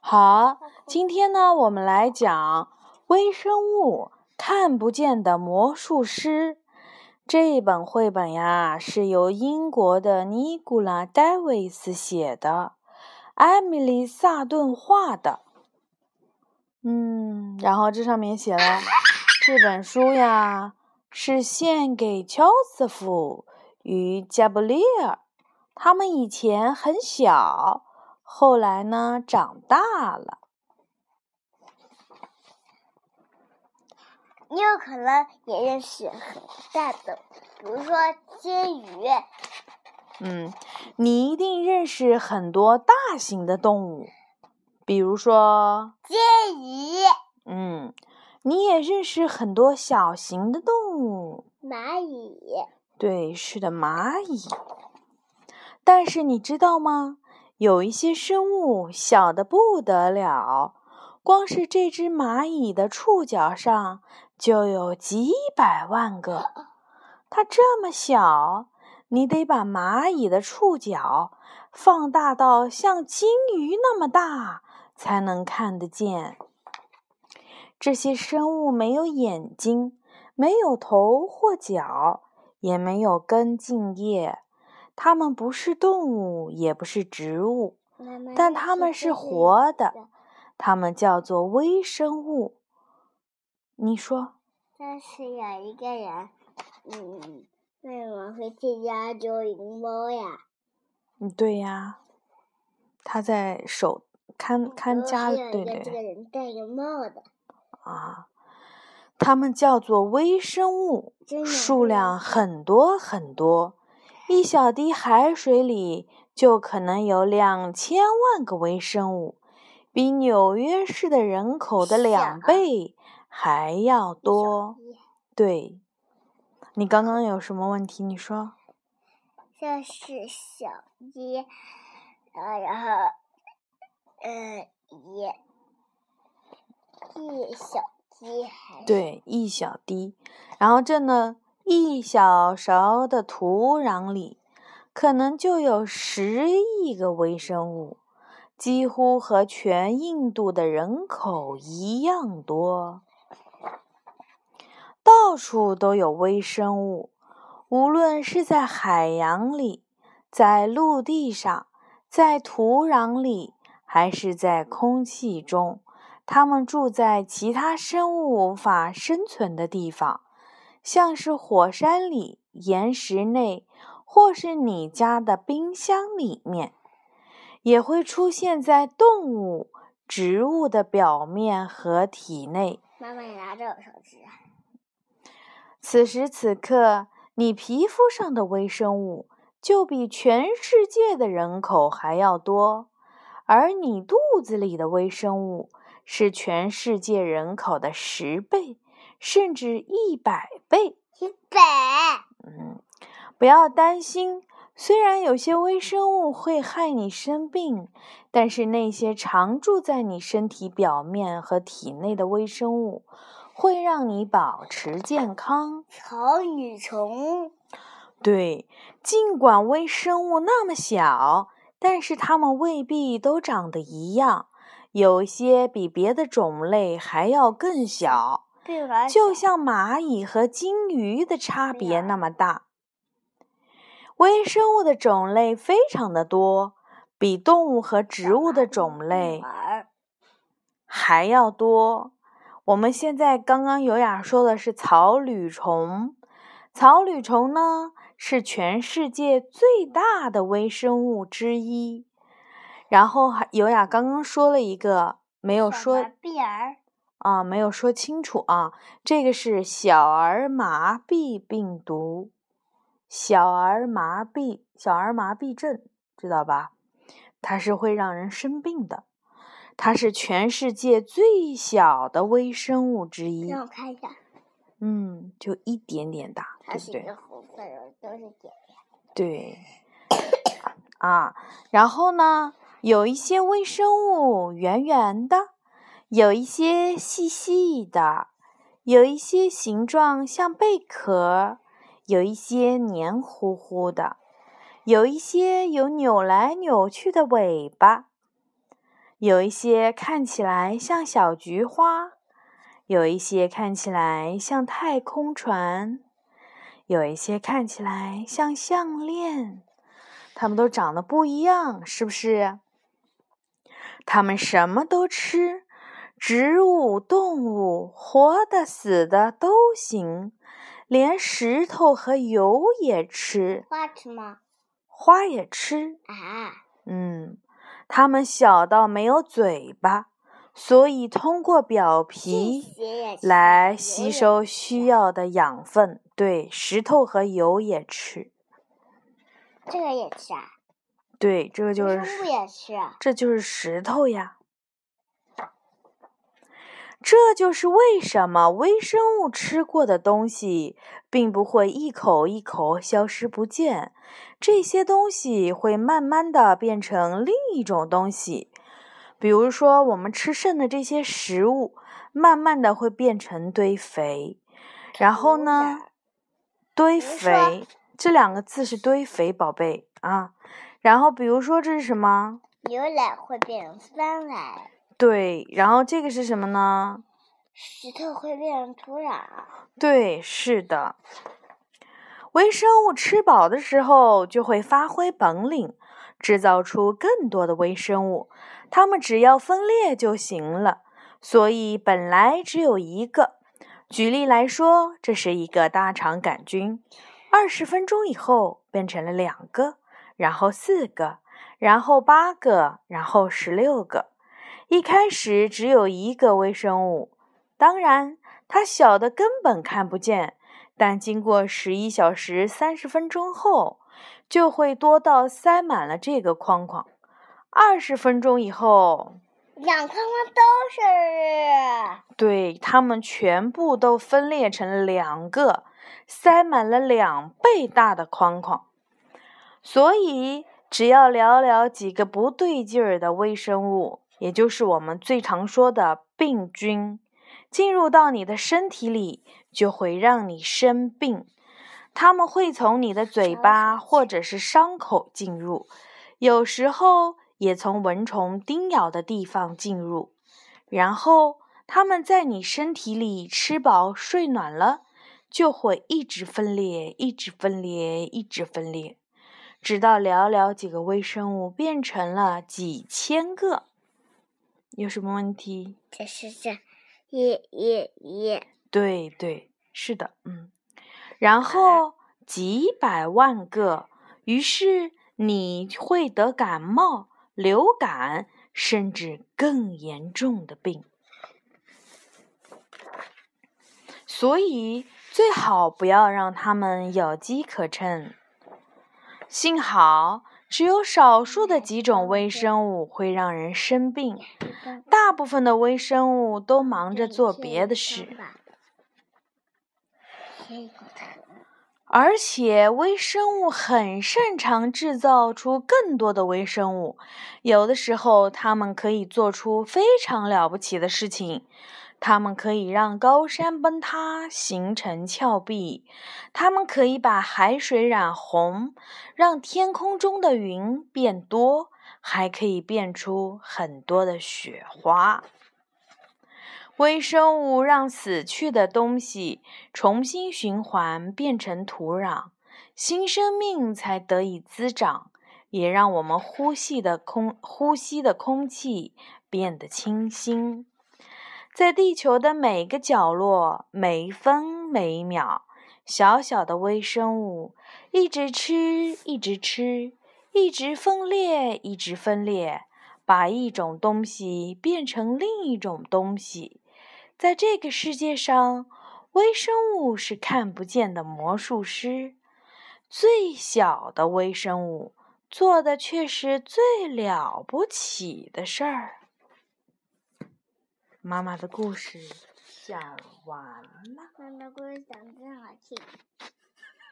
好，今天呢，我们来讲微生物看不见的魔术师。这一本绘本呀，是由英国的尼古拉·戴维斯写的，艾米丽·萨顿画的。嗯，然后这上面写了，这本书呀是献给乔瑟夫与加布利尔，他们以前很小。后来呢，长大了。你有可能也认识很大的，比如说金鱼。嗯，你一定认识很多大型的动物，比如说金鱼。嗯，你也认识很多小型的动物，蚂蚁。对，是的，蚂蚁。但是你知道吗？有一些生物小的不得了，光是这只蚂蚁的触角上就有几百万个。它这么小，你得把蚂蚁的触角放大到像金鱼那么大，才能看得见。这些生物没有眼睛，没有头或脚，也没有根茎叶。它们不是动物，也不是植物，但它们是活的。它们叫做微生物。你说？但是有一个人，嗯，为什么会去家捉灵猫呀？嗯，对呀，他在守看看家，对对。这个人戴个帽子。啊，它们叫做微生物，数量很多很多。一小滴海水里就可能有两千万个微生物，比纽约市的人口的两倍还要多。对，你刚刚有什么问题？你说。这是小鸡，呃，然后，呃，一一小滴海。对，一小滴，然后这呢？一小勺的土壤里，可能就有十亿个微生物，几乎和全印度的人口一样多。到处都有微生物，无论是在海洋里、在陆地上、在土壤里，还是在空气中，它们住在其他生物无法生存的地方。像是火山里、岩石内，或是你家的冰箱里面，也会出现在动物、植物的表面和体内。妈妈，你拿着我手机。此时此刻，你皮肤上的微生物就比全世界的人口还要多，而你肚子里的微生物是全世界人口的十倍。甚至一百倍，一百。嗯，不要担心，虽然有些微生物会害你生病，但是那些常住在你身体表面和体内的微生物，会让你保持健康。草履虫。对，尽管微生物那么小，但是它们未必都长得一样，有些比别的种类还要更小。就像蚂蚁和金鱼的差别那么大。微生物的种类非常的多，比动物和植物的种类还要多。我们现在刚刚有雅说的是草履虫，草履虫呢是全世界最大的微生物之一。然后还有雅刚刚说了一个没有说。啊，没有说清楚啊！这个是小儿麻痹病毒，小儿麻痹，小儿麻痹症，知道吧？它是会让人生病的，它是全世界最小的微生物之一。让我看一下。嗯，就一点点大，对不对？红色的都是点点。对。啊，然后呢，有一些微生物圆圆的。有一些细细的，有一些形状像贝壳，有一些黏糊糊的，有一些有扭来扭去的尾巴。有一些看起来像小菊花，有一些看起来像太空船，有一些看起来像项链。它们都长得不一样，是不是？它们什么都吃，植物、动物，活的、死的都行，连石头和油也吃。花吃吗？花也吃。啊。嗯，它们小到没有嘴巴，所以通过表皮来吸收需要的养分。对，石头和油也吃。这个也吃啊？对，这个就是。也吃。这就是石头呀。这就是为什么微生物吃过的东西，并不会一口一口消失不见。这些东西会慢慢的变成另一种东西。比如说，我们吃剩的这些食物，慢慢的会变成堆肥。然后呢？堆肥。这两个字是堆肥，宝贝啊。然后，比如说这是什么？牛奶会变成酸奶。对，然后这个是什么呢？石头会变成土壤。对，是的。微生物吃饱的时候就会发挥本领，制造出更多的微生物。它们只要分裂就行了，所以本来只有一个。举例来说，这是一个大肠杆菌。二十分钟以后变成了两个，然后四个，然后八个，然后十六个。一开始只有一个微生物，当然它小的根本看不见。但经过十一小时三十分钟后，就会多到塞满了这个框框。二十分钟以后，两框框都是。对，它们全部都分裂成了两个。塞满了两倍大的框框，所以只要寥寥几个不对劲儿的微生物，也就是我们最常说的病菌，进入到你的身体里，就会让你生病。它们会从你的嘴巴或者是伤口进入，有时候也从蚊虫叮咬的地方进入，然后它们在你身体里吃饱睡暖了。就会一直分裂，一直分裂，一直分裂，直到寥寥几个微生物变成了几千个。有什么问题？这是这，耶耶耶。对对，是的，嗯。然后几百万个，于是你会得感冒、流感，甚至更严重的病。所以。最好不要让它们有机可乘。幸好，只有少数的几种微生物会让人生病，大部分的微生物都忙着做别的事。而且，微生物很擅长制造出更多的微生物，有的时候，它们可以做出非常了不起的事情。它们可以让高山崩塌，形成峭壁；它们可以把海水染红，让天空中的云变多，还可以变出很多的雪花。微生物让死去的东西重新循环，变成土壤，新生命才得以滋长，也让我们呼吸的空呼吸的空气变得清新。在地球的每个角落，每分每秒，小小的微生物一直吃，一直吃，一直分裂，一直分裂，把一种东西变成另一种东西。在这个世界上，微生物是看不见的魔术师。最小的微生物做的却是最了不起的事儿。妈妈的故事讲完了。妈妈的故事讲真好听。